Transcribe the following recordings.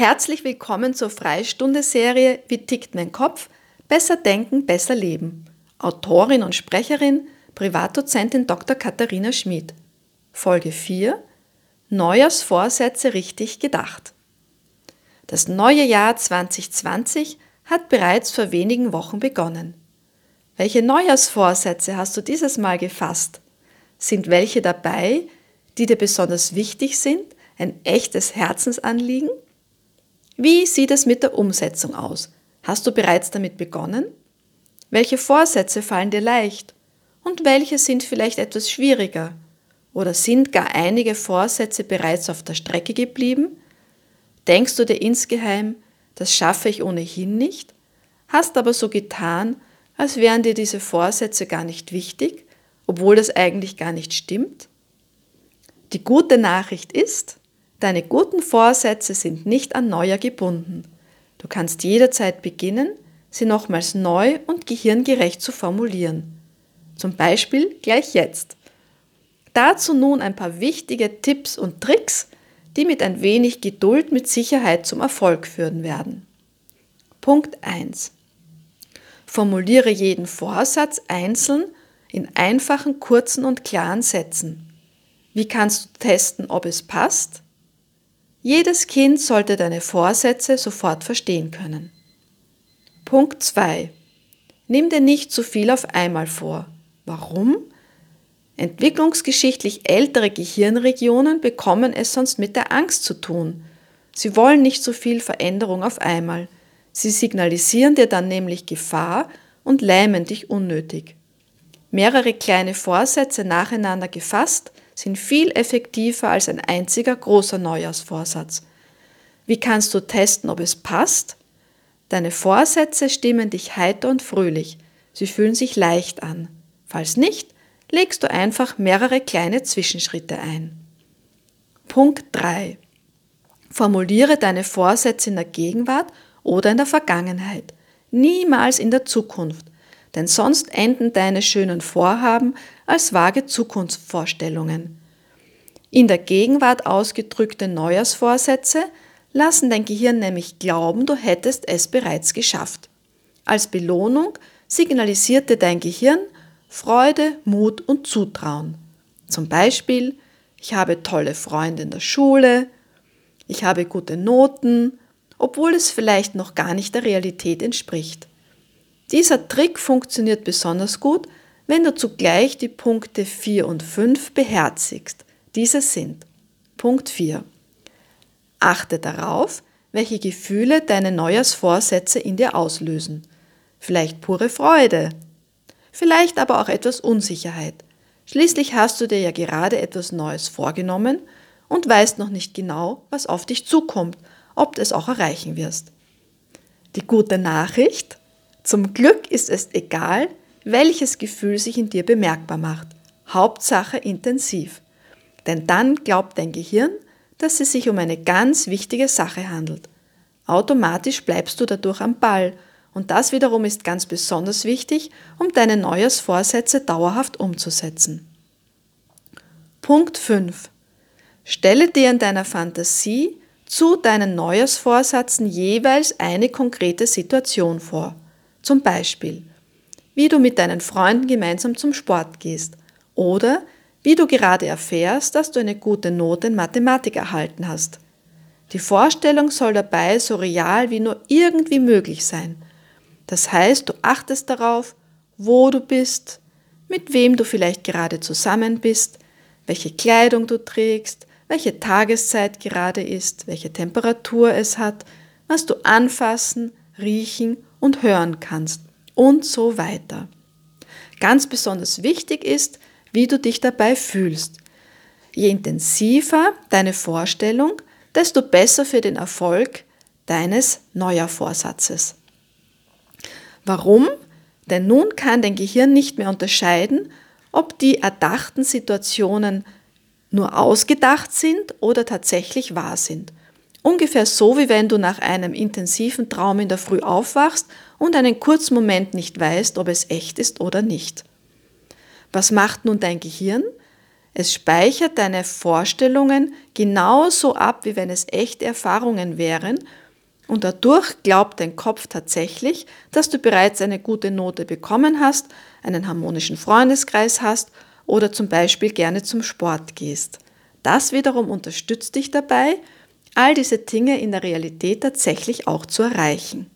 Herzlich willkommen zur Freistunde-Serie Wie tickt mein Kopf? Besser denken, besser leben. Autorin und Sprecherin, Privatdozentin Dr. Katharina Schmid. Folge 4 Neujahrsvorsätze richtig gedacht. Das neue Jahr 2020 hat bereits vor wenigen Wochen begonnen. Welche Neujahrsvorsätze hast du dieses Mal gefasst? Sind welche dabei, die dir besonders wichtig sind, ein echtes Herzensanliegen? Wie sieht es mit der Umsetzung aus? Hast du bereits damit begonnen? Welche Vorsätze fallen dir leicht? Und welche sind vielleicht etwas schwieriger? Oder sind gar einige Vorsätze bereits auf der Strecke geblieben? Denkst du dir insgeheim, das schaffe ich ohnehin nicht? Hast aber so getan, als wären dir diese Vorsätze gar nicht wichtig, obwohl das eigentlich gar nicht stimmt? Die gute Nachricht ist, deine guten Vorsätze sind nicht an Neujahr gebunden. Du kannst jederzeit beginnen, sie nochmals neu und gehirngerecht zu formulieren. Zum Beispiel gleich jetzt. Dazu nun ein paar wichtige Tipps und Tricks, die mit ein wenig Geduld mit Sicherheit zum Erfolg führen werden. Punkt 1. Formuliere jeden Vorsatz einzeln in einfachen, kurzen und klaren Sätzen. Wie kannst du testen, ob es passt? Jedes Kind sollte deine Vorsätze sofort verstehen können. Punkt 2. Nimm dir nicht zu viel auf einmal vor. Warum? Entwicklungsgeschichtlich ältere Gehirnregionen bekommen es sonst mit der Angst zu tun. Sie wollen nicht so viel Veränderung auf einmal. Sie signalisieren dir dann nämlich Gefahr und lähmen dich unnötig. Mehrere kleine Vorsätze nacheinander gefasst sind viel effektiver als ein einziger großer Neujahrsvorsatz. Wie kannst du testen, ob es passt? Deine Vorsätze stimmen dich heiter und fröhlich. Sie fühlen sich leicht an. Falls nicht, legst du einfach mehrere kleine Zwischenschritte ein. Punkt 3. Formuliere deine Vorsätze in der Gegenwart oder in der Vergangenheit, niemals in der Zukunft, denn sonst enden deine schönen Vorhaben als vage Zukunftsvorstellungen. In der Gegenwart ausgedrückte Neujahrsvorsätze lassen dein Gehirn nämlich glauben, du hättest es bereits geschafft. Als Belohnung signalisierte dein Gehirn, Freude, Mut und Zutrauen. Zum Beispiel, ich habe tolle Freunde in der Schule, ich habe gute Noten, obwohl es vielleicht noch gar nicht der Realität entspricht. Dieser Trick funktioniert besonders gut, wenn du zugleich die Punkte 4 und 5 beherzigst. Diese sind Punkt 4. Achte darauf, welche Gefühle deine Neujahrsvorsätze in dir auslösen. Vielleicht pure Freude, vielleicht aber auch etwas Unsicherheit. Schließlich hast du dir ja gerade etwas Neues vorgenommen und weißt noch nicht genau, was auf dich zukommt, ob du es auch erreichen wirst. Die gute Nachricht, zum Glück ist es egal, welches Gefühl sich in dir bemerkbar macht. Hauptsache intensiv. Denn dann glaubt dein Gehirn, dass es sich um eine ganz wichtige Sache handelt. Automatisch bleibst du dadurch am Ball und das wiederum ist ganz besonders wichtig, um deine Neujahrsvorsätze dauerhaft umzusetzen. Punkt 5. Stelle dir in deiner Fantasie zu deinen Neujahrsvorsätzen jeweils eine konkrete Situation vor. Zum Beispiel, wie du mit deinen Freunden gemeinsam zum Sport gehst oder wie du gerade erfährst, dass du eine gute Note in Mathematik erhalten hast. Die Vorstellung soll dabei so real wie nur irgendwie möglich sein – das heißt, du achtest darauf, wo du bist, mit wem du vielleicht gerade zusammen bist, welche Kleidung du trägst, welche Tageszeit gerade ist, welche Temperatur es hat, was du anfassen, riechen und hören kannst und so weiter. Ganz besonders wichtig ist, wie du dich dabei fühlst. Je intensiver deine Vorstellung, desto besser für den Erfolg deines Neujahrvorsatzes. Warum? Denn nun kann dein Gehirn nicht mehr unterscheiden, ob die erdachten Situationen nur ausgedacht sind oder tatsächlich wahr sind. Ungefähr so, wie wenn du nach einem intensiven Traum in der Früh aufwachst und einen kurzen Moment nicht weißt, ob es echt ist oder nicht. Was macht nun dein Gehirn? Es speichert deine Vorstellungen genauso ab, wie wenn es echte Erfahrungen wären und dadurch glaubt dein Kopf tatsächlich, dass du bereits eine gute Note bekommen hast, einen harmonischen Freundeskreis hast oder zum Beispiel gerne zum Sport gehst. Das wiederum unterstützt dich dabei, all diese Dinge in der Realität tatsächlich auch zu erreichen.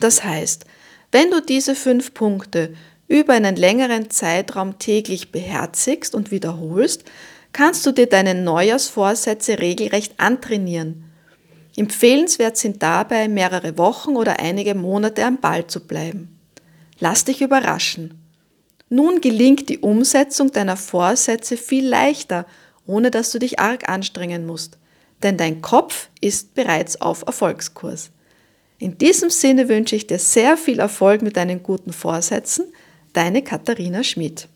Das heißt, wenn du diese fünf Punkte über einen längeren Zeitraum täglich beherzigst und wiederholst, kannst du dir deine Neujahrsvorsätze regelrecht antrainieren Empfehlenswert sind dabei, mehrere Wochen oder einige Monate am Ball zu bleiben. Lass dich überraschen. Nun gelingt die Umsetzung deiner Vorsätze viel leichter, ohne dass du dich arg anstrengen musst, denn dein Kopf ist bereits auf Erfolgskurs. In diesem Sinne wünsche ich dir sehr viel Erfolg mit deinen guten Vorsätzen. Deine Katharina Schmidt.